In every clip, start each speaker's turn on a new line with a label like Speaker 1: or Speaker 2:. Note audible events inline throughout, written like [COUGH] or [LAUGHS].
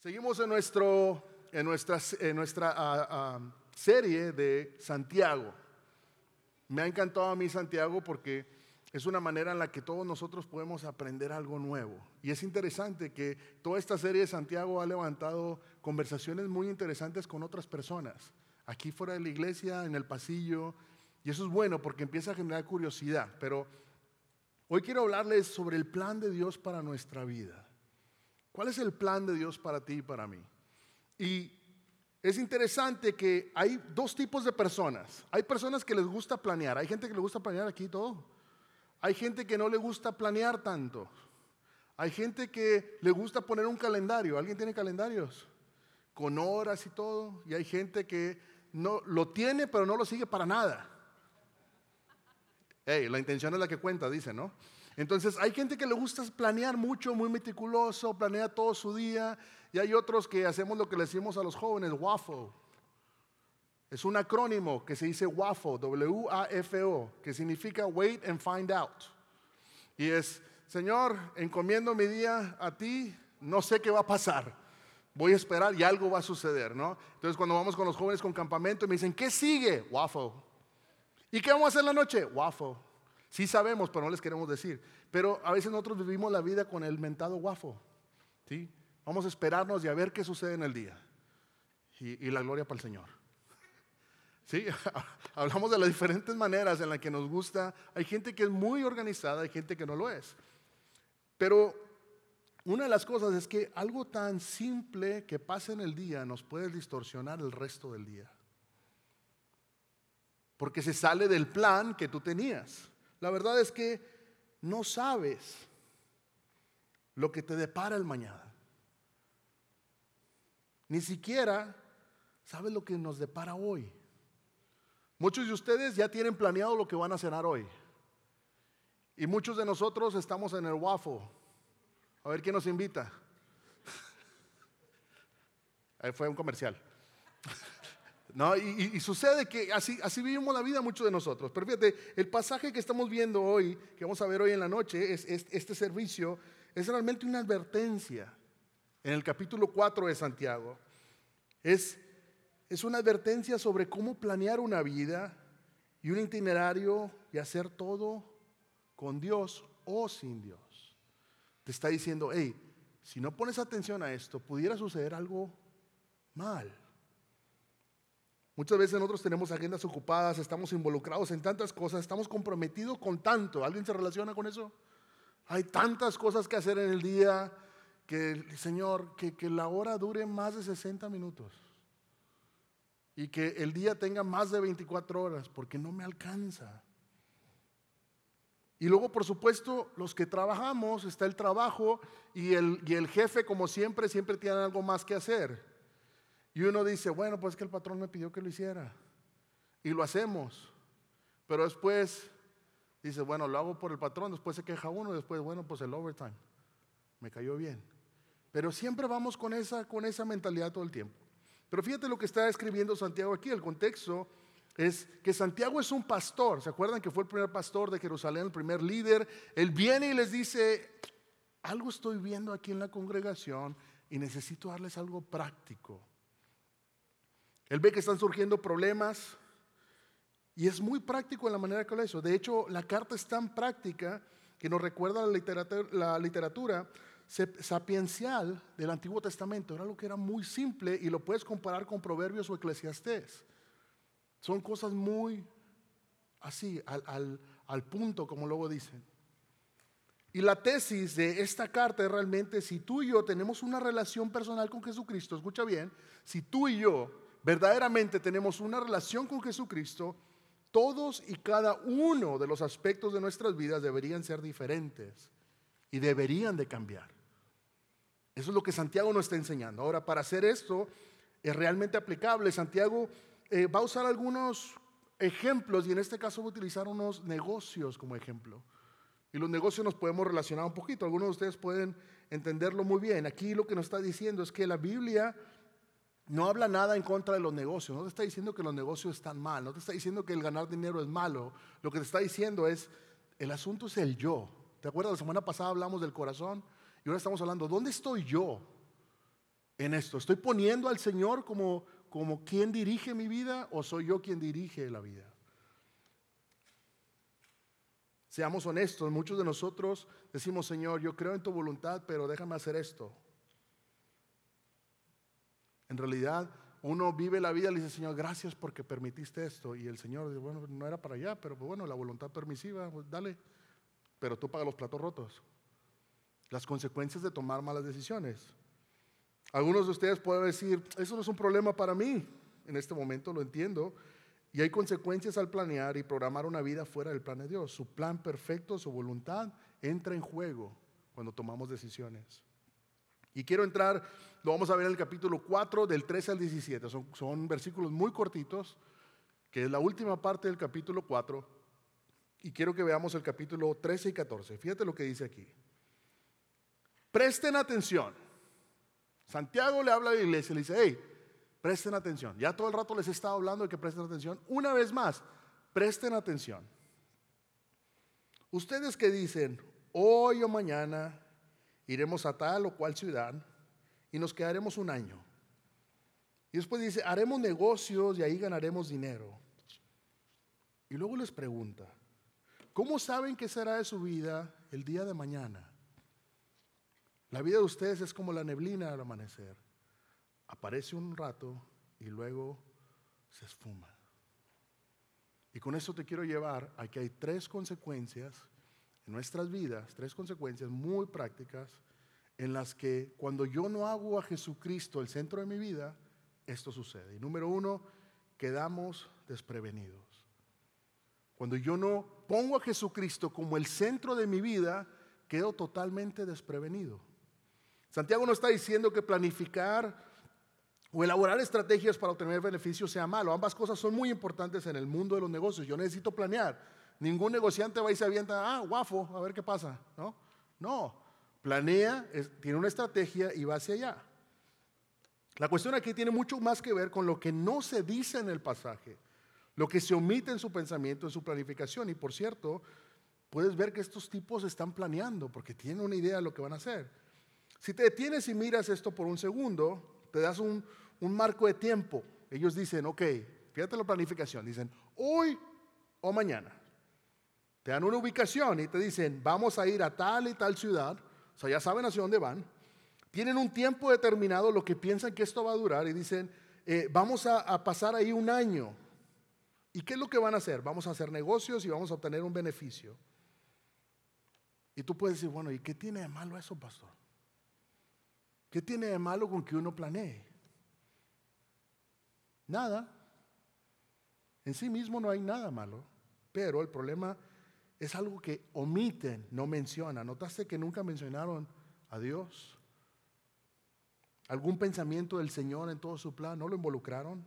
Speaker 1: Seguimos en, nuestro, en nuestra, en nuestra ah, ah, serie de Santiago. Me ha encantado a mí Santiago porque es una manera en la que todos nosotros podemos aprender algo nuevo. Y es interesante que toda esta serie de Santiago ha levantado conversaciones muy interesantes con otras personas, aquí fuera de la iglesia, en el pasillo. Y eso es bueno porque empieza a generar curiosidad. Pero hoy quiero hablarles sobre el plan de Dios para nuestra vida. ¿Cuál es el plan de Dios para ti y para mí? Y es interesante que hay dos tipos de personas. Hay personas que les gusta planear. Hay gente que le gusta planear aquí todo. Hay gente que no le gusta planear tanto. Hay gente que le gusta poner un calendario. ¿Alguien tiene calendarios? Con horas y todo. Y hay gente que no lo tiene, pero no lo sigue para nada. Hey, la intención es la que cuenta, dice, ¿no? Entonces hay gente que le gusta planear mucho, muy meticuloso, planea todo su día, y hay otros que hacemos lo que le decimos a los jóvenes, WAFO. Es un acrónimo que se dice WAFO, W-A-F-O, que significa Wait and Find Out. Y es, Señor, encomiendo mi día a ti, no sé qué va a pasar. Voy a esperar y algo va a suceder, ¿no? Entonces cuando vamos con los jóvenes con campamento me dicen, ¿qué sigue? WAFO. ¿Y qué vamos a hacer la noche? WAFO. Sí sabemos, pero no les queremos decir. Pero a veces nosotros vivimos la vida con el mentado guafo. ¿sí? Vamos a esperarnos y a ver qué sucede en el día. Y, la gloria para el Señor. ¿Sí? [LAUGHS] Hablamos de las diferentes maneras en las que nos gusta. Hay gente que es muy organizada, hay gente que no lo es. Pero una de las cosas es que algo tan simple que pasa en el día nos puede distorsionar el resto del día. Porque se sale del plan que tú tenías. La verdad es que no sabes lo que te depara el mañana. Ni siquiera sabes lo que nos depara hoy. Muchos de ustedes ya tienen planeado lo que van a cenar hoy. Y muchos de nosotros estamos en el waffle. A ver quién nos invita. [LAUGHS] Ahí fue un comercial. [LAUGHS] ¿No? Y, sucede que así, así vivimos la vida muchos de nosotros. Pero fíjate, el pasaje que estamos viendo hoy, que vamos a ver hoy en la noche, es, este servicio, es realmente una advertencia en el capítulo 4 de Santiago. Es, es una advertencia sobre cómo planear una vida y un itinerario y hacer todo con Dios o sin Dios. Te está diciendo, hey, si no pones atención a esto, pudiera suceder algo mal. Muchas veces nosotros tenemos agendas ocupadas, estamos involucrados en tantas cosas, estamos comprometidos con tanto. ¿Alguien se relaciona con eso? Hay tantas cosas que hacer en el día que, Señor, que, que la hora dure más de 60 minutos y que el día tenga más de 24 horas, porque no me alcanza. Y luego, por supuesto, los que trabajamos, está el trabajo y el, y el jefe, como siempre, siempre tiene algo más que hacer. Y uno dice, bueno, pues que el patrón me pidió que lo hiciera. Y lo hacemos. Pero después dice, bueno, lo hago por el patrón, después se queja uno, después, bueno, pues el overtime. Me cayó bien. Pero siempre vamos con esa, con esa mentalidad todo el tiempo. Pero fíjate lo que está escribiendo Santiago aquí, el contexto es que Santiago es un pastor. ¿Se acuerdan que fue el primer pastor de Jerusalén, el primer líder? Él viene y les dice, algo estoy viendo aquí en la congregación y necesito darles algo práctico. Él ve que están surgiendo problemas y es muy práctico en la manera que lo hizo. De hecho, la carta es tan práctica que nos recuerda la literatura, la literatura sapiencial del Antiguo Testamento. Era algo que era muy simple y lo puedes comparar con Proverbios o Eclesiastés. Son cosas muy así, al, al punto, como luego dicen. Y la tesis de esta carta es realmente si tú y yo tenemos una relación personal con Jesucristo, escucha bien, si tú y yo verdaderamente tenemos una relación con Jesucristo, todos y cada uno de los aspectos de nuestras vidas deberían ser diferentes y deberían de cambiar. Eso es lo que Santiago nos está enseñando. Ahora, para hacer esto es realmente aplicable. Santiago eh, va a usar algunos ejemplos y en este caso va a utilizar unos negocios como ejemplo. Y los negocios nos podemos relacionar un poquito. Algunos de ustedes pueden entenderlo muy bien. Aquí lo que nos está diciendo es que la Biblia no habla nada en contra de los negocios, no te está diciendo que los negocios están mal, no te está diciendo que el ganar dinero es malo, lo que te está diciendo es, el asunto es el yo. ¿Te acuerdas? La semana pasada hablamos del corazón y ahora estamos hablando, ¿dónde estoy yo en esto? ¿Estoy poniendo al Señor como, como quien dirige mi vida o soy yo quien dirige la vida? Seamos honestos, muchos de nosotros decimos, Señor, yo creo en tu voluntad, pero déjame hacer esto. En realidad, uno vive la vida y le dice, Señor, gracias porque permitiste esto. Y el Señor dice, bueno, no era para allá, pero bueno, la voluntad permisiva, pues dale. Pero tú pagas los platos rotos. Las consecuencias de tomar malas decisiones. Algunos de ustedes pueden decir, eso no es un problema para mí. En este momento lo entiendo. Y hay consecuencias al planear y programar una vida fuera del plan de Dios. Su plan perfecto, su voluntad, entra en juego cuando tomamos decisiones. Y quiero entrar, lo vamos a ver en el capítulo 4, del 13 al 17. Son, versículos muy cortitos, que es la última parte del capítulo 4. Y quiero que veamos el capítulo 13 y 14. Fíjate lo que dice aquí. Presten atención. Santiago le habla a la iglesia y le dice, hey, presten atención. Ya todo el rato les he estado hablando de que presten atención. Una vez más, presten atención. Ustedes que dicen, hoy o mañana iremos a tal o cual ciudad y nos quedaremos un año. Y después dice, haremos negocios y ahí ganaremos dinero. Y luego les pregunta, ¿cómo saben qué será de su vida el día de mañana? La vida de ustedes es como la neblina al amanecer. Aparece un rato y luego se esfuma. Y con eso te quiero llevar a que hay tres consecuencias nuestras vidas, tres consecuencias muy prácticas en las que cuando yo no hago a Jesucristo el centro de mi vida, esto sucede. Y número uno, quedamos desprevenidos. Cuando yo no pongo a Jesucristo como el centro de mi vida, quedo totalmente desprevenido. Santiago no está diciendo que planificar o elaborar estrategias para obtener beneficios sea malo. Ambas cosas son muy importantes en el mundo de los negocios. Yo necesito planear. Ningún negociante va y se avienta, ah, guafo, a ver qué pasa. No, no. Planea, tiene una estrategia y va hacia allá. La cuestión aquí tiene mucho más que ver con lo que no se dice en el pasaje, lo que se omite en su pensamiento, en su planificación. Y por cierto, puedes ver que estos tipos están planeando porque tienen una idea de lo que van a hacer. Si te detienes y miras esto por un segundo, te das un, marco de tiempo. Ellos dicen, ok, fíjate la planificación, dicen hoy o mañana. Te dan una ubicación y te dicen, vamos a ir a tal y tal ciudad, o sea, ya saben hacia dónde van. Tienen un tiempo determinado lo que piensan que esto va a durar y dicen, eh, vamos a, a pasar ahí un año. ¿Y qué es lo que van a hacer? Vamos a hacer negocios y vamos a obtener un beneficio. Y tú puedes decir, bueno, ¿y qué tiene de malo eso, pastor? ¿Qué tiene de malo con que uno planee? Nada. En sí mismo no hay nada malo, pero el problema es algo que omiten, no mencionan. ¿Notaste que nunca mencionaron a Dios? ¿Algún pensamiento del Señor en todo su plan? ¿No lo involucraron?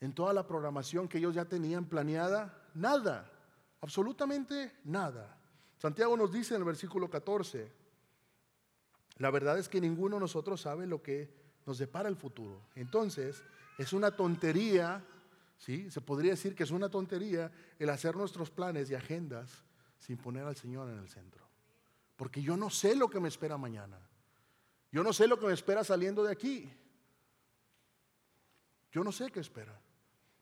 Speaker 1: ¿En toda la programación que ellos ya tenían planeada? Nada, absolutamente nada. Santiago nos dice en el versículo 14, la verdad es que ninguno de nosotros sabe lo que nos depara el futuro. Entonces, es una tontería, ¿sí? Se podría decir que es una tontería el hacer nuestros planes y agendas sin poner al Señor en el centro. Porque yo no sé lo que me espera mañana. Yo no sé lo que me espera saliendo de aquí. Yo no sé qué espera.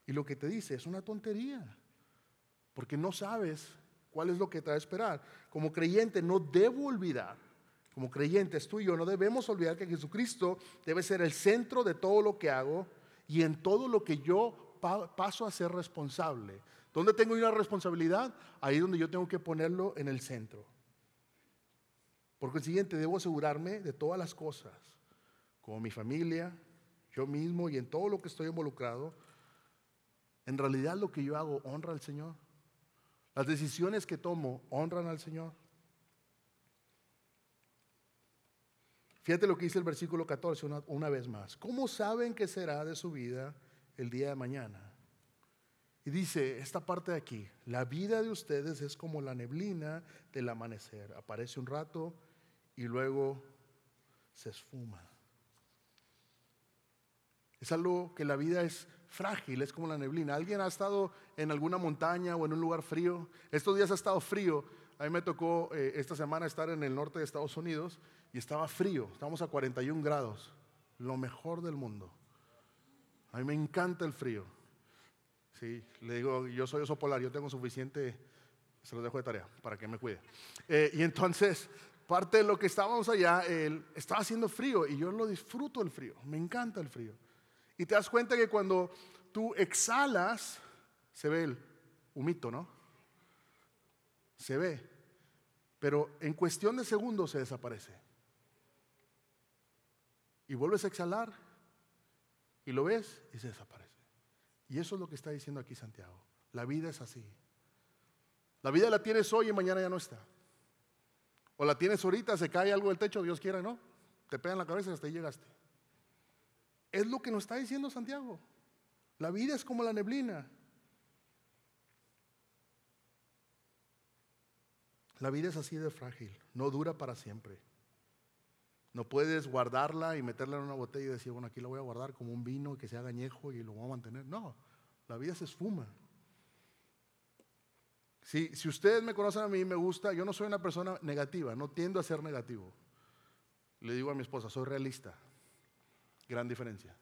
Speaker 1: Y lo que te dice es una tontería. Porque no sabes cuál es lo que te va a esperar. Como creyente no debo olvidar como creyentes tú y yo no debemos olvidar que Jesucristo debe ser el centro de todo lo que hago y en todo lo que yo paso a ser responsable. ¿Dónde tengo una responsabilidad? Ahí donde yo tengo que ponerlo en el centro. Por consiguiente, debo asegurarme de todas las cosas, como mi familia, yo mismo y en todo lo que estoy involucrado. En realidad lo que yo hago honra al Señor. Las decisiones que tomo honran al Señor. Fíjate lo que dice el versículo 14 una, vez más. ¿Cómo saben que será de su vida el día de mañana? Y dice esta parte de aquí, la vida de ustedes es como la neblina del amanecer. Aparece un rato y luego se esfuma. Es algo que la vida es frágil, es como la neblina. ¿Alguien ha estado en alguna montaña o en un lugar frío? Estos días ha estado frío. A mí me tocó eh, esta semana estar en el norte de Estados Unidos y estaba frío, estábamos a 41 grados. lo mejor del mundo. A mí me encanta el frío. Sí, le digo, yo soy oso polar, yo tengo suficiente, se los dejo de tarea para que me cuide. Eh, y entonces, parte de lo que estábamos allá, estaba haciendo frío y yo lo disfruto el frío, me encanta el frío. Y te das cuenta que cuando tú exhalas, se ve el humito, ¿no? Se ve, pero en cuestión de segundos se desaparece. Y vuelves a exhalar y lo ves y se desaparece. Y eso es lo que está diciendo aquí Santiago. La vida es así. La vida la tienes hoy y mañana ya no está. O la tienes ahorita, se cae algo del techo, Dios quiera, ¿no? Te pega en la cabeza y hasta ahí llegaste. Es lo que nos está diciendo Santiago. La vida es como la neblina. La vida es así de frágil, no dura para siempre. No puedes guardarla y meterla en una botella y decir, bueno, aquí la voy a guardar como un vino que sea añejo y lo voy a mantener. No, la vida se esfuma. Si, si ustedes me conocen a mí, me gusta, yo no soy una persona negativa, no tiendo a ser negativo. Le digo a mi esposa, soy realista. Gran diferencia.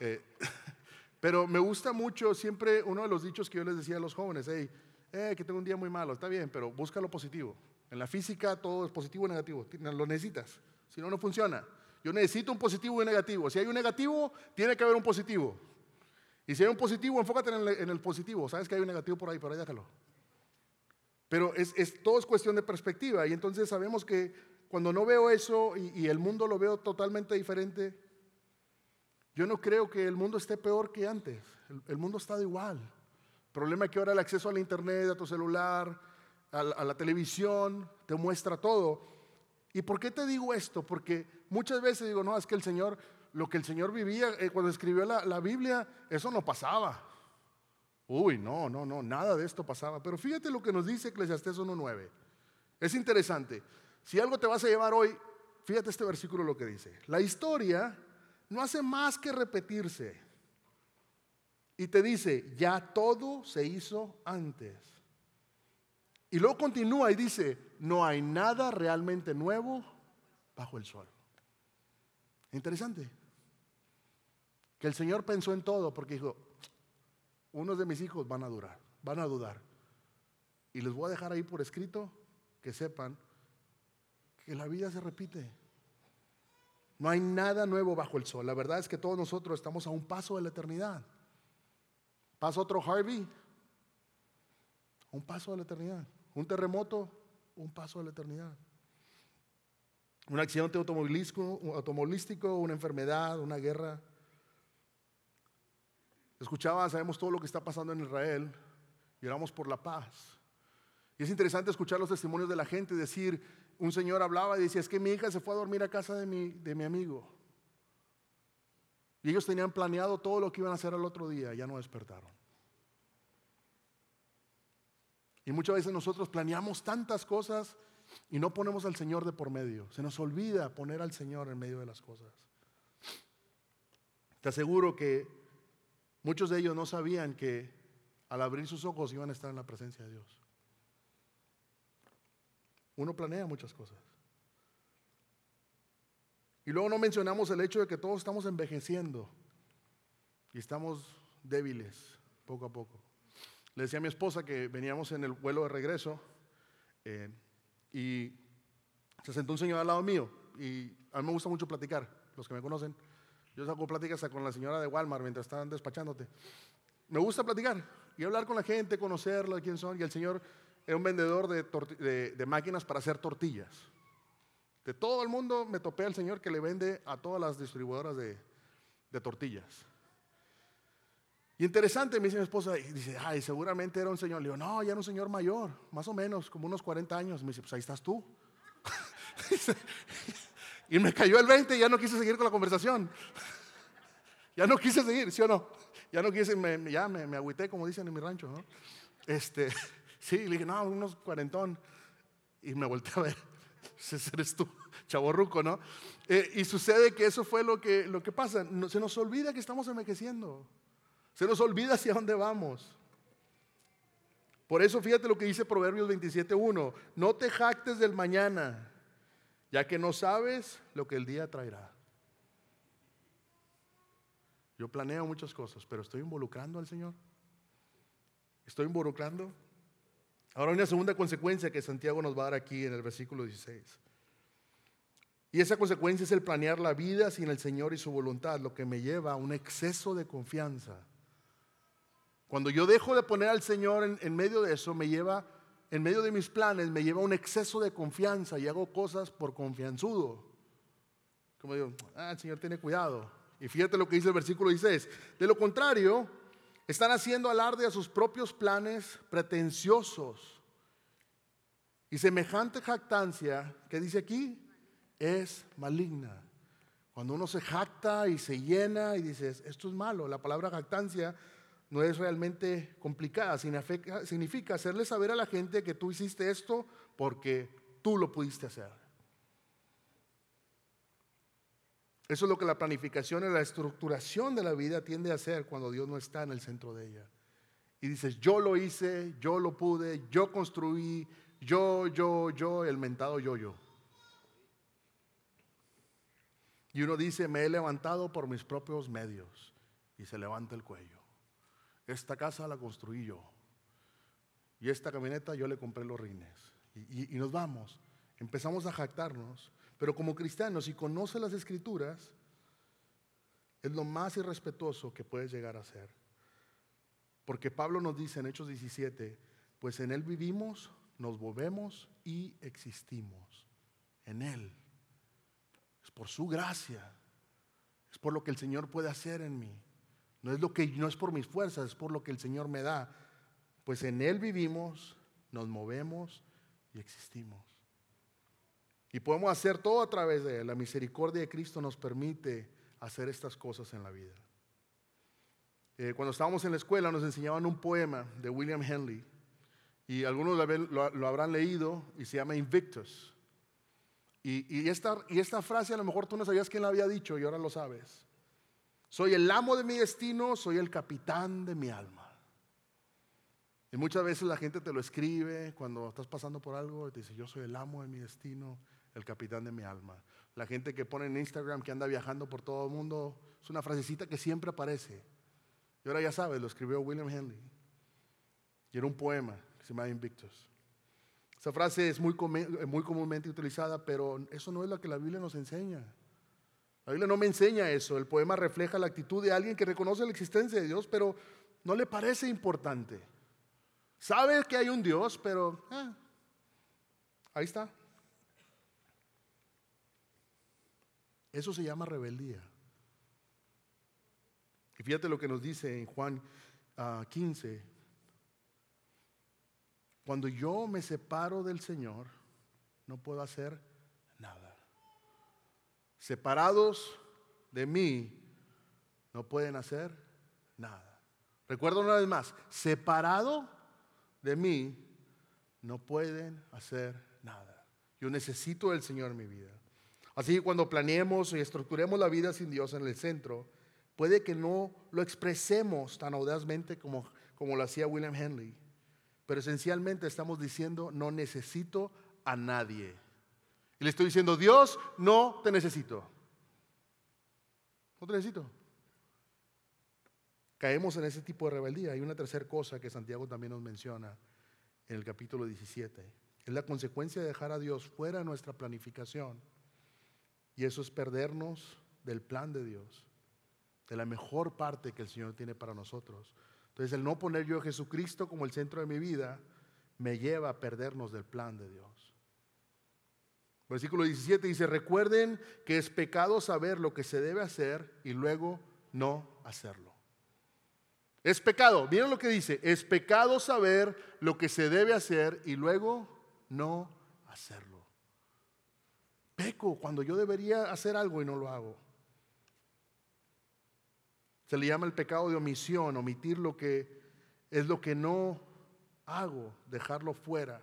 Speaker 1: Eh, [LAUGHS] pero me gusta mucho siempre uno de los dichos que yo les decía a los jóvenes, hey, eh, que tengo un día muy malo, está bien, pero busca lo positivo. En la física todo es positivo y negativo, lo necesitas, si no, no funciona. Yo necesito un positivo y un negativo. Si hay un negativo, tiene que haber un positivo. Y si hay un positivo, enfócate en el, positivo. Sabes que hay un negativo por ahí, pero ahí déjalo. Pero es, todo es cuestión de perspectiva. Y entonces sabemos que cuando no veo eso y, el mundo lo veo totalmente diferente, yo no creo que el mundo esté peor que antes. El, el mundo está igual. El problema es que ahora el acceso al internet, a tu celular, a la, televisión, te muestra todo. ¿Y por qué te digo esto? Porque muchas veces digo, no, es que el Señor, lo que el Señor vivía eh, cuando escribió la, Biblia, eso no pasaba. Uy, no, no, no, nada de esto pasaba. Pero fíjate lo que nos dice Eclesiastés 1.9. Es interesante. Si algo te vas a llevar hoy, fíjate este versículo lo que dice. La historia no hace más que repetirse. Y te dice, ya todo se hizo antes. Y luego continúa y dice, no hay nada realmente nuevo bajo el sol. Interesante. Que el Señor pensó en todo porque dijo, unos de mis hijos van a durar, van a dudar. Y les voy a dejar ahí por escrito que sepan que la vida se repite. No hay nada nuevo bajo el sol. La verdad es que todos nosotros estamos a un paso de la eternidad. Pasa otro Harvey, un paso a la eternidad. Un terremoto, un paso a la eternidad. Un accidente automovilístico, una enfermedad, una guerra. Escuchaba, sabemos todo lo que está pasando en Israel y oramos por la paz. Y es interesante escuchar los testimonios de la gente decir, un señor hablaba y decía, es que mi hija se fue a dormir a casa de mi, de mi amigo. Y ellos tenían planeado todo lo que iban a hacer al otro día, ya no despertaron. Y muchas veces nosotros planeamos tantas cosas y no ponemos al Señor de por medio. Se nos olvida poner al Señor en medio de las cosas. Te aseguro que muchos de ellos no sabían que al abrir sus ojos iban a estar en la presencia de Dios. Uno planea muchas cosas. Y luego no mencionamos el hecho de que todos estamos envejeciendo y estamos débiles poco a poco. Le decía a mi esposa que veníamos en el vuelo de regreso eh, y se sentó un señor al lado mío y a mí me gusta mucho platicar, los que me conocen. Yo saco pláticas con la señora de Walmart mientras estaban despachándote. Me gusta platicar y hablar con la gente, conocerlo, de quién son. Y el señor es un vendedor de máquinas para hacer tortillas. De todo el mundo me topé al Señor que le vende a todas las distribuidoras de, tortillas. Y interesante, me dice mi esposa, y dice, ay, seguramente era un señor. Le digo, no, ya era un señor mayor, más o menos, como unos 40 años. Me dice, pues ahí estás tú. [LAUGHS] y me cayó el 20 y ya no quise seguir con la conversación. [LAUGHS] ya no quise seguir, ¿sí o no? Ya no quise, ya me, me agüité, como dicen en mi rancho, ¿no? Este, [LAUGHS] sí, le dije, no, unos cuarentón. Y me volteé a ver. Ese eres tú, chaborruco, ¿no? Eh, y sucede que eso fue lo que, lo que pasa. se nos olvida que estamos envejeciendo. Se nos olvida hacia dónde vamos. Por eso fíjate lo que dice Proverbios 27.1. No te jactes del mañana, ya que no sabes lo que el día traerá. Yo planeo muchas cosas, pero estoy involucrando al Señor. Estoy involucrando. Ahora hay una segunda consecuencia que Santiago nos va a dar aquí en el versículo 16. Y esa consecuencia es el planear la vida sin el Señor y su voluntad, lo que me lleva a un exceso de confianza. Cuando yo dejo de poner al Señor en, medio de eso, me lleva, en medio de mis planes, me lleva un exceso de confianza y hago cosas por confianzudo. Como digo, ah, el Señor tiene cuidado. Y fíjate lo que dice el versículo 16. De lo contrario, están haciendo alarde a sus propios planes pretenciosos. Y semejante jactancia, que dice aquí? es maligna. Cuando uno se jacta y se llena y dices, esto es malo, la palabra jactancia no es realmente complicada, significa hacerle saber a la gente que tú hiciste esto porque tú lo pudiste hacer. Eso es lo que la planificación y la estructuración de la vida tiende a hacer cuando Dios no está en el centro de ella. Y dices, yo lo hice, yo lo pude, yo construí, yo, yo, yo, el mentado yo, yo. Y uno dice, me he levantado por mis propios medios. Y se levanta el cuello. Esta casa la construí yo. Y esta camioneta yo le compré los rines. Y, nos vamos. Empezamos a jactarnos. Pero como cristianos, si conoce las escrituras, es lo más irrespetuoso que puedes llegar a ser. Porque Pablo nos dice en Hechos 17, pues en Él vivimos, nos movemos y existimos. En Él por su gracia. Es por lo que el Señor puede hacer en mí. No es lo que no es por mis fuerzas, es por lo que el Señor me da. Pues en él vivimos, nos movemos y existimos. Y podemos hacer todo a través de él. La misericordia de Cristo nos permite hacer estas cosas en la vida. Eh, cuando estábamos en la escuela nos enseñaban un poema de William Henley y algunos lo habrán leído y se llama Invictus. Y, esta, y esta frase a lo mejor tú no sabías quién la había dicho y ahora lo sabes. Soy el amo de mi destino, soy el capitán de mi alma. Y muchas veces la gente te lo escribe cuando estás pasando por algo y te dice, yo soy el amo de mi destino, el capitán de mi alma. La gente que pone en Instagram que anda viajando por todo el mundo, es una frasecita que siempre aparece. Y ahora ya sabes, lo escribió William Henley. Y era un poema que se llama Invictus. Esa frase es muy, muy comúnmente utilizada, pero eso no es lo que la Biblia nos enseña. La Biblia no me enseña eso. El poema refleja la actitud de alguien que reconoce la existencia de Dios, pero no le parece importante. Sabe que hay un Dios, pero ah, ahí está. Eso se llama rebeldía. Y fíjate lo que nos dice en Juan 15, ah, cuando yo me separo del Señor, no puedo hacer. Separados de mí, no pueden hacer nada. Recuerdo una vez más, separado de mí, no pueden hacer nada. Yo necesito del Señor en mi vida. Así que cuando planeemos y estructuremos la vida sin Dios en el centro, puede que no lo expresemos tan audazmente como, como lo hacía William Henley. Pero esencialmente estamos diciendo, no necesito a nadie. Y le estoy diciendo, Dios, no te necesito. No te necesito. Caemos en ese tipo de rebeldía. Hay una tercera cosa que Santiago también nos menciona en el capítulo 17. Es la consecuencia de dejar a Dios fuera de nuestra planificación. Y eso es perdernos del plan de Dios, de la mejor parte que el Señor tiene para nosotros. Entonces el no poner yo a Jesucristo como el centro de mi vida me lleva a perdernos del plan de Dios. Versículo 17 dice, recuerden que es pecado saber lo que se debe hacer y luego no hacerlo. Es pecado, miren lo que dice, es pecado saber lo que se debe hacer y luego no hacerlo. Peco cuando yo debería hacer algo y no lo hago. Se le llama el pecado de omisión, omitir lo que es lo que no hago, dejarlo fuera.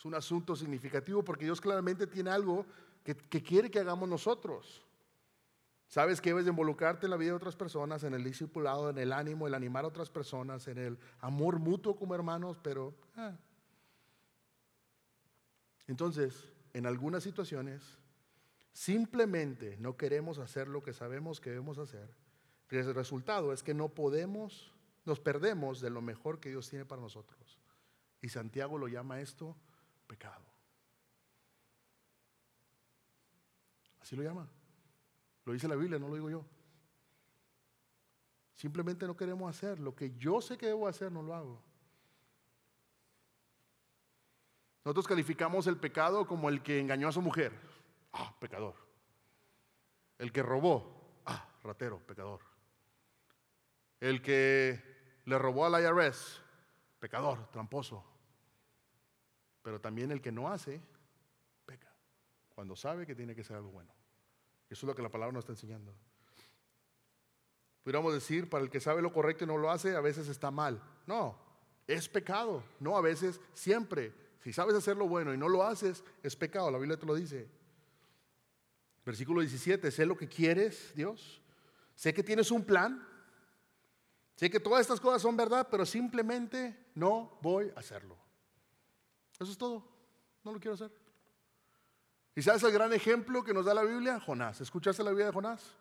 Speaker 1: Es un asunto significativo porque Dios claramente tiene algo que, quiere que hagamos nosotros. Sabes que debes de involucrarte en la vida de otras personas, en el discipulado, en el ánimo, el animar a otras personas, en el amor mutuo como hermanos, pero... Ah. Entonces, en algunas situaciones, simplemente no queremos hacer lo que sabemos que debemos hacer El resultado es que no podemos, nos perdemos de lo mejor que Dios tiene para nosotros. Y Santiago lo llama esto pecado. Así lo llama. Lo dice la Biblia, no lo digo yo. Simplemente no queremos hacer. Lo que yo sé que debo hacer, no lo hago. Nosotros calificamos el pecado como el que engañó a su mujer. Ah, pecador. El que robó. Ah, ratero, pecador. El que le robó al IRS. Pecador, tramposo. Pero también el que no hace, peca. Cuando sabe que tiene que ser algo bueno. Eso es lo que la palabra nos está enseñando. Pudiéramos decir, para el que sabe lo correcto y no lo hace, a veces está mal. No, es pecado. No, a veces, siempre. Si sabes hacer lo bueno y no lo haces, es pecado. La Biblia te lo dice. Versículo 17, sé lo que quieres, Dios. Sé que tienes un plan. Sé que todas estas cosas son verdad, pero simplemente no voy a hacerlo. Eso es todo. No lo quiero hacer. ¿Y sabes el gran ejemplo que nos da la Biblia? Jonás. ¿Escuchaste la vida de Jonás?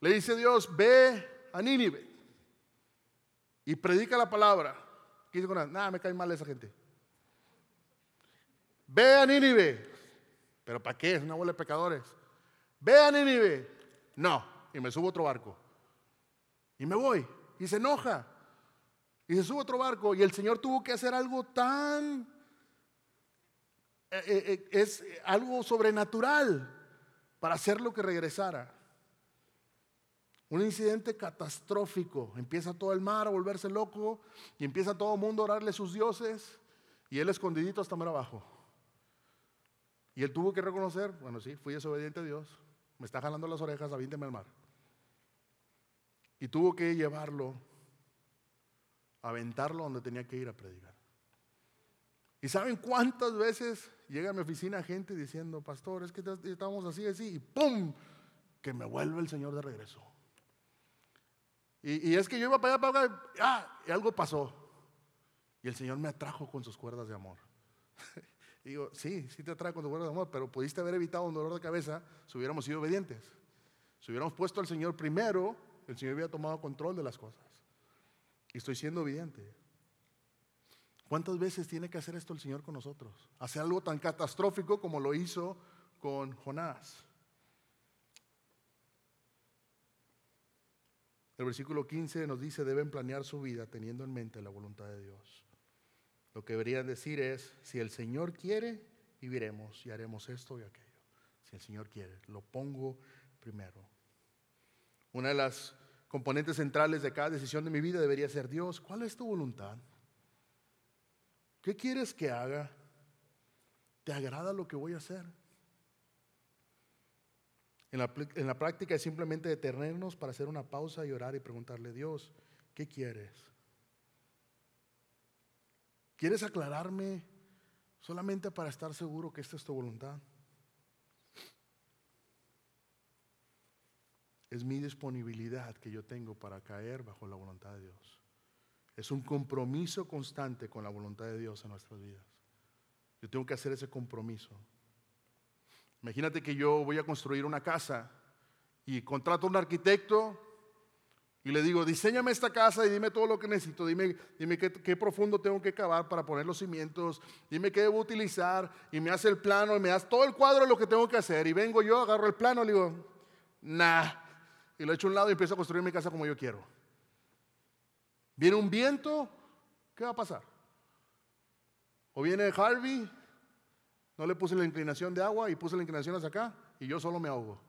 Speaker 1: Le dice Dios, ve a Nínive y predica la palabra. ¿Qué dice Jonás? Nada, me cae mal esa gente. Ve a Nínive. ¿Pero para qué? Es una bola de pecadores. Ve a Nínive. No. Y me subo a otro barco. Y me voy. Y se enoja. Y se sube a otro barco. Y el Señor tuvo que hacer algo tan... Eh, eh, eh, es algo sobrenatural para hacerlo que regresara. Un incidente catastrófico. Empieza todo el mar a volverse loco y empieza todo el mundo a orarle a sus dioses y él escondidito hasta mar abajo. Y él tuvo que reconocer, bueno, sí, fui desobediente a Dios, me está jalando las orejas, avínteme al mar. Y tuvo que llevarlo, aventarlo donde tenía que ir a predicar. ¿Y saben cuántas veces llega a mi oficina gente diciendo, pastor, es que estamos así, así, y ¡pum! Que me vuelve el Señor de regreso. Y, es que yo iba para allá, para allá, ¡ah! y algo pasó. Y el Señor me atrajo con sus cuerdas de amor. [LAUGHS] digo, sí, sí te atrae con tus cuerdas de amor, pero pudiste haber evitado un dolor de cabeza si hubiéramos sido obedientes. Si hubiéramos puesto al Señor primero, el Señor hubiera tomado control de las cosas. Y estoy siendo obediente. ¿Cuántas veces tiene que hacer esto el Señor con nosotros? Hacer algo tan catastrófico como lo hizo con Jonás. El versículo 15 nos dice, deben planear su vida teniendo en mente la voluntad de Dios. Lo que deberían decir es, si el Señor quiere, viviremos y haremos esto y aquello. Si el Señor quiere, lo pongo primero. Una de las componentes centrales de cada decisión de mi vida debería ser, Dios, ¿cuál es tu voluntad? ¿Qué quieres que haga? ¿Te agrada lo que voy a hacer? En la, práctica es simplemente detenernos para hacer una pausa y orar y preguntarle, Dios, ¿qué quieres? ¿Quieres aclararme solamente para estar seguro que esta es tu voluntad? Es mi disponibilidad que yo tengo para caer bajo la voluntad de Dios. Es un compromiso constante con la voluntad de Dios en nuestras vidas. Yo tengo que hacer ese compromiso. Imagínate que yo voy a construir una casa y contrato a un arquitecto y le digo, diseñame esta casa y dime todo lo que necesito, dime, dime qué, profundo tengo que cavar para poner los cimientos, dime qué debo utilizar y me hace el plano y me das todo el cuadro de lo que tengo que hacer. Y vengo yo, agarro el plano y le digo, nah, y lo echo a un lado y empiezo a construir mi casa como yo quiero. Viene un viento, ¿qué va a pasar? O viene Harvey no le puse la inclinación de agua y puse la inclinación hacia acá y yo solo me ahogo.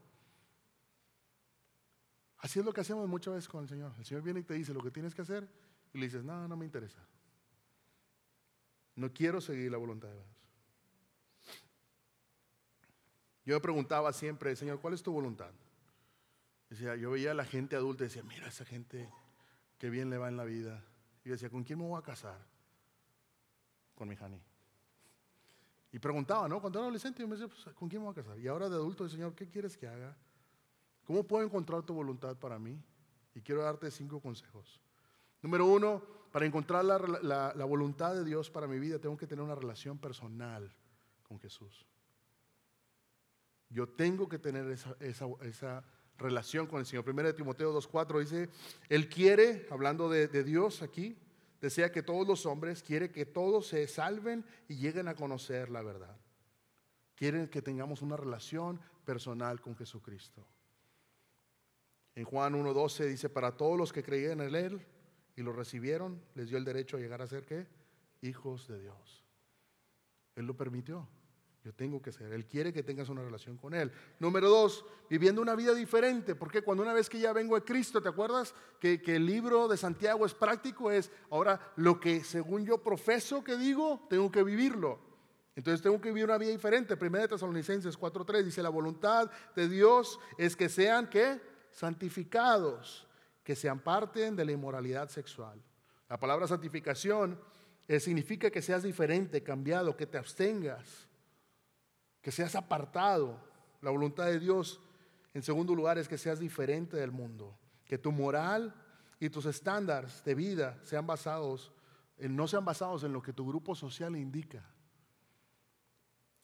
Speaker 1: Así es lo que hacemos muchas veces con el Señor. El Señor viene y te dice lo que tienes que hacer y le dices, no, no me interesa. No quiero seguir la voluntad de Dios. Yo me preguntaba siempre, Señor, ¿cuál es tu voluntad? Decía, yo veía a la gente adulta y decía, mira esa gente, qué bien le va en la vida. Y decía, ¿con quién me voy a casar? Con mi Jani. Y preguntaba, ¿no? Cuando era adolescente, yo me decía, pues, ¿con quién me voy a casar? Y ahora de adulto, Señor, ¿qué quieres que haga? ¿Cómo puedo encontrar tu voluntad para mí? Y quiero darte cinco consejos. Número uno, para encontrar la, voluntad de Dios para mi vida, tengo que tener una relación personal con Jesús. Yo tengo que tener esa, relación con el Señor. Primero de Timoteo 2.4 dice, Él quiere, hablando de, de Dios aquí, desea que todos los hombres, quiere que todos se salven y lleguen a conocer la verdad. Quieren que tengamos una relación personal con Jesucristo. En Juan 1.12 dice, para todos los que creían en Él y lo recibieron, les dio el derecho a llegar a ser qué? Hijos de Dios. Él lo permitió. Yo tengo que ser. Él quiere que tengas una relación con Él. Número dos, viviendo una vida diferente. Porque cuando una vez que ya vengo a Cristo, ¿te acuerdas que, el libro de Santiago es práctico? Es ahora lo que según yo profeso que digo, tengo que vivirlo. Entonces tengo que vivir una vida diferente. Primera de Tesalonicenses 4.3 dice, la voluntad de Dios es que sean, ¿qué? santificados, que se aparten de la inmoralidad sexual. La palabra santificación eh, significa que seas diferente, cambiado, que te abstengas, que seas apartado. La voluntad de Dios, en segundo lugar, es que seas diferente del mundo, que tu moral y tus estándares de vida sean basados, en, no sean basados en lo que tu grupo social indica.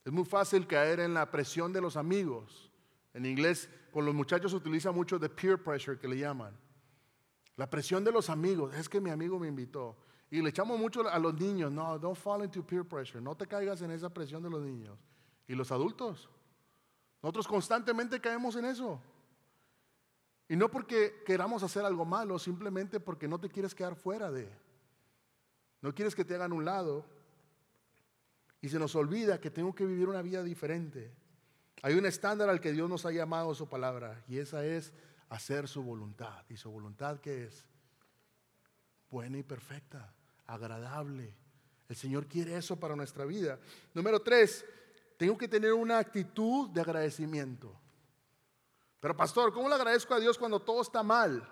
Speaker 1: Es muy fácil caer en la presión de los amigos en inglés, con los muchachos se utiliza mucho de peer pressure, que le llaman. La presión de los amigos. Es que mi amigo me invitó. Y le echamos mucho a los niños. No, don't fall into peer pressure. No te caigas en esa presión de los niños. Y los adultos. Nosotros constantemente caemos en eso. Y no porque queramos hacer algo malo, simplemente porque no te quieres quedar fuera de. No quieres que te hagan un lado. Y se nos olvida que tengo que vivir una vida diferente. Hay un estándar al que Dios nos ha llamado su palabra y esa es hacer su voluntad. ¿Y su voluntad qué es? Buena y perfecta, agradable. El Señor quiere eso para nuestra vida. Número tres, tengo que tener una actitud de agradecimiento. Pero pastor, ¿cómo le agradezco a Dios cuando todo está mal?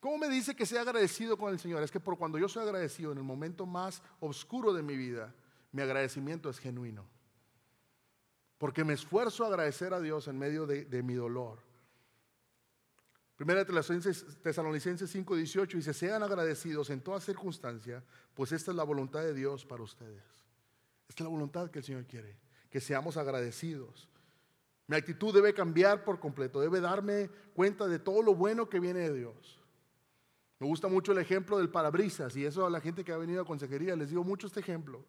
Speaker 1: ¿Cómo me dice que sea agradecido con el Señor? Es que por cuando yo soy agradecido en el momento más oscuro de mi vida, mi agradecimiento es genuino porque me esfuerzo a agradecer a Dios en medio de, mi dolor. Primera Tesalonicenses 5:18 dice, sean agradecidos en toda circunstancia, pues esta es la voluntad de Dios para ustedes. Esta es la voluntad que el Señor quiere, que seamos agradecidos. Mi actitud debe cambiar por completo, debe darme cuenta de todo lo bueno que viene de Dios. Me gusta mucho el ejemplo del parabrisas y eso a la gente que ha venido a consejería les digo mucho este ejemplo.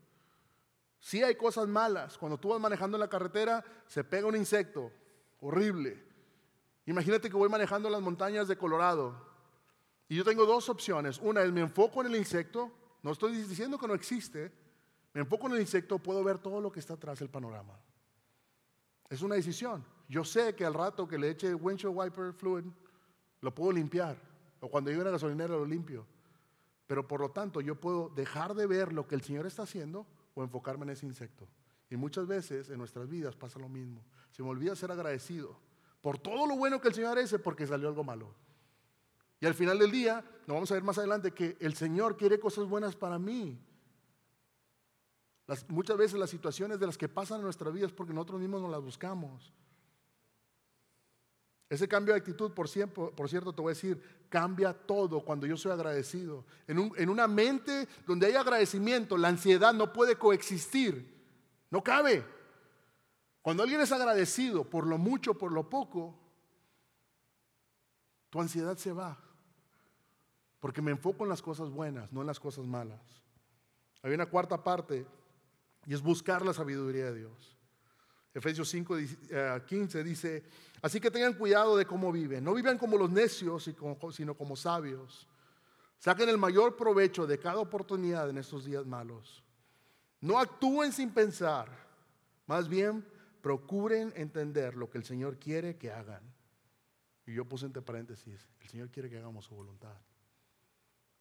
Speaker 1: Sí hay cosas malas. Cuando tú vas manejando en la carretera, se pega un insecto horrible. Imagínate que voy manejando en las montañas de Colorado y yo tengo dos opciones. Una es me enfoco en el insecto, no estoy diciendo que no existe, me enfoco en el insecto, puedo ver todo lo que está atrás del panorama. Es una decisión. Yo sé que al rato que le eche windshield wiper fluid, lo puedo limpiar. O cuando llegue a la gasolinera lo limpio. Pero por lo tanto, yo puedo dejar de ver lo que el Señor está haciendo o enfocarme en ese insecto. Y muchas veces en nuestras vidas pasa lo mismo. Se me olvida ser agradecido por todo lo bueno que el Señor hace porque salió algo malo. Y al final del día, nos vamos a ver más adelante que el Señor quiere cosas buenas para mí. Muchas veces las situaciones de las que pasan en nuestra vida es porque nosotros mismos no las buscamos. Ese cambio de actitud, por, por cierto, te voy a decir, cambia todo cuando yo soy agradecido. En, en una mente donde hay agradecimiento, la ansiedad no puede coexistir. No cabe. Cuando alguien es agradecido por lo mucho, por lo poco, tu ansiedad se va. Porque me enfoco en las cosas buenas, no en las cosas malas. Hay una cuarta parte y es buscar la sabiduría de Dios. Efesios 5, 15 eh, dice, así que tengan cuidado de cómo viven. No vivan como los necios, sino como sabios. Saquen el mayor provecho de cada oportunidad en estos días malos. No actúen sin pensar. Más bien, procuren entender lo que el Señor quiere que hagan. Y yo puse entre paréntesis, el Señor quiere que hagamos su voluntad.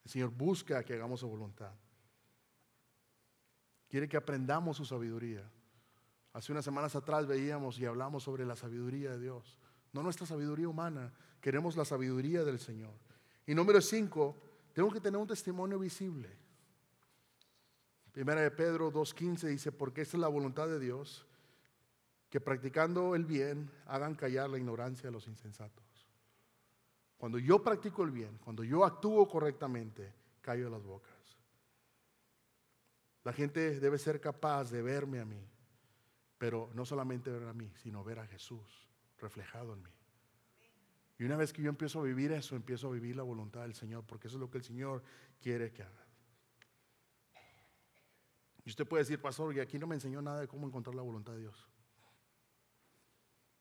Speaker 1: El Señor busca que hagamos su voluntad. Quiere que aprendamos su sabiduría. Hace unas semanas atrás veíamos y hablamos sobre la sabiduría de Dios. No nuestra sabiduría humana, queremos la sabiduría del Señor. Y número cinco, tengo que tener un testimonio visible. Primera de Pedro 2.15 dice, porque esta es la voluntad de Dios, que practicando el bien hagan callar la ignorancia de los insensatos. Cuando yo practico el bien, cuando yo actúo correctamente, callo las bocas. La gente debe ser capaz de verme a mí pero no solamente ver a mí, sino ver a Jesús reflejado en mí. Y una vez que yo empiezo a vivir eso, empiezo a vivir la voluntad del Señor, porque eso es lo que el Señor quiere que haga. Y usted puede decir, pastor, y aquí no me enseñó nada de cómo encontrar la voluntad de Dios.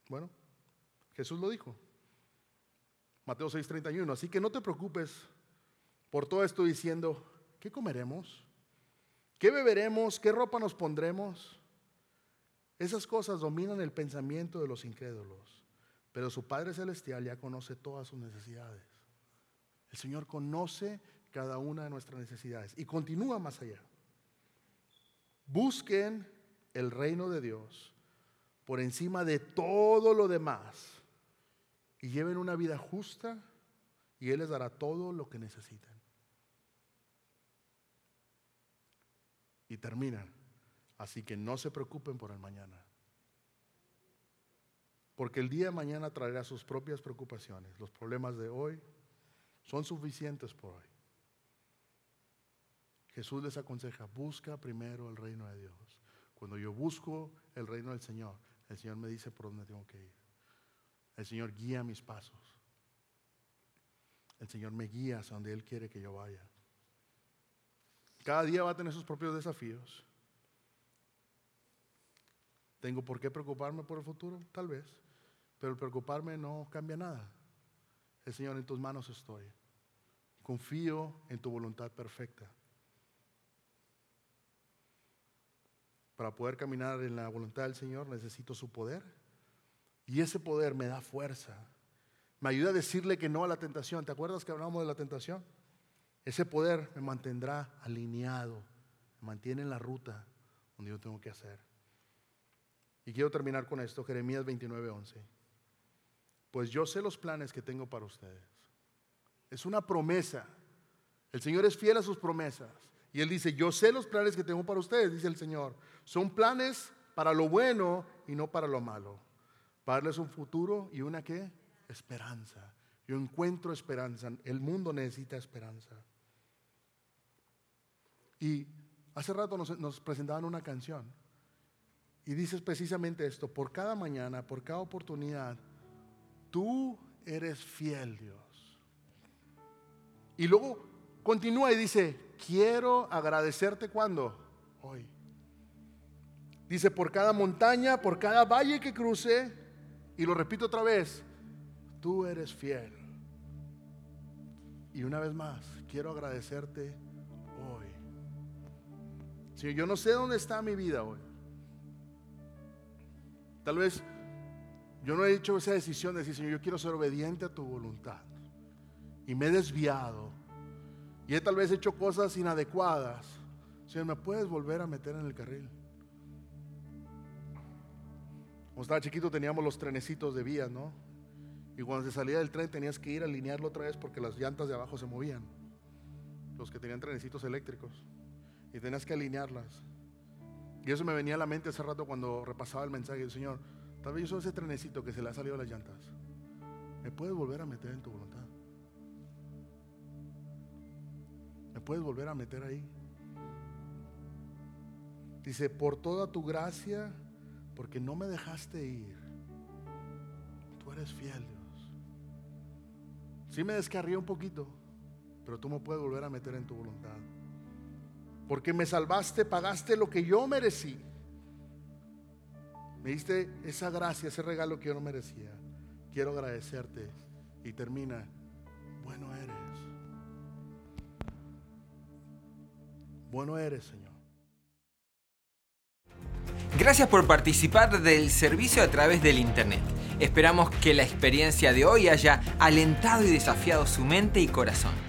Speaker 1: Bueno, Jesús lo dijo. Mateo 6:31. Así que no te preocupes por todo esto diciendo, ¿qué comeremos? ¿Qué beberemos? ¿Qué ropa nos pondremos? Esas cosas dominan el pensamiento de los incrédulos. Pero su Padre Celestial ya conoce todas sus necesidades. El Señor conoce cada una de nuestras necesidades y continúa más allá. Busquen el reino de Dios por encima de todo lo demás y lleven una vida justa y Él les dará todo lo que necesitan. Y terminan. Así que no se preocupen por el mañana porque el día de mañana traerá sus propias preocupaciones. Los problemas de hoy son suficientes por hoy. Jesús les aconseja, busca primero el reino de Dios. Cuando yo busco el reino del Señor, el Señor me dice por dónde tengo que ir. El Señor guía mis pasos. El Señor me guía hacia donde Él quiere que yo vaya. Cada día va a tener sus propios desafíos. ¿Tengo por qué preocuparme por el futuro? Tal vez. Pero el preocuparme no cambia nada. El Señor, en tus manos estoy. Confío en tu voluntad perfecta. Para poder caminar en la voluntad del Señor necesito su poder. Y ese poder me da fuerza. Me ayuda a decirle que no a la tentación. ¿Te acuerdas que hablamos de la tentación? Ese poder me mantendrá alineado, me mantiene en la ruta donde yo tengo que hacer. Y quiero terminar con esto, Jeremías 29, 11 pues yo sé los planes que tengo para ustedes. Es una promesa. El Señor es fiel a sus promesas. Y Él dice, yo sé los planes que tengo para ustedes, dice el Señor. Son planes para lo bueno y no para lo malo. Para darles un futuro y una qué? Esperanza. Yo encuentro esperanza. El mundo necesita esperanza. Y hace rato nos, presentaban una canción. Y dice precisamente esto, por cada mañana, por cada oportunidad, Tú eres fiel, Dios. Y luego continúa y dice, quiero agradecerte cuando? Hoy. Dice, por cada montaña, por cada valle que cruce, y lo repito otra vez, tú eres fiel. Y una vez más, quiero agradecerte. Si yo no sé dónde está mi vida hoy. Tal vez yo no he hecho esa decisión de decir, Señor, yo quiero ser obediente a tu voluntad. Y me he desviado. Y he tal vez hecho cosas inadecuadas. Señor, ¿me puedes volver a meter en el carril? Cuando estaba chiquito teníamos los trenecitos de vías, ¿no? Y cuando se salía del tren tenías que ir a alinearlo otra vez porque las llantas de abajo se movían. Los que tenían trenecitos eléctricos. Y tenías que alinearlas. Y eso me venía a la mente hace rato cuando repasaba el mensaje del Señor. Tal vez yo soy ese trenecito que se le ha salido las llantas. ¿Me puedes volver a meter en tu voluntad? ¿Me puedes volver a meter ahí? Dice, por toda tu gracia, porque no me dejaste ir. Tú eres fiel, Dios. Sí me descarrié un poquito, pero tú me puedes volver a meter en tu voluntad. Porque me salvaste, pagaste lo que yo merecí. Me diste esa gracia, ese regalo que yo no merecía. Quiero agradecerte. Y termina, bueno eres. Bueno eres, Señor.
Speaker 2: Gracias por participar del servicio a través del Internet. Esperamos que la experiencia de hoy haya alentado y desafiado su mente y corazón.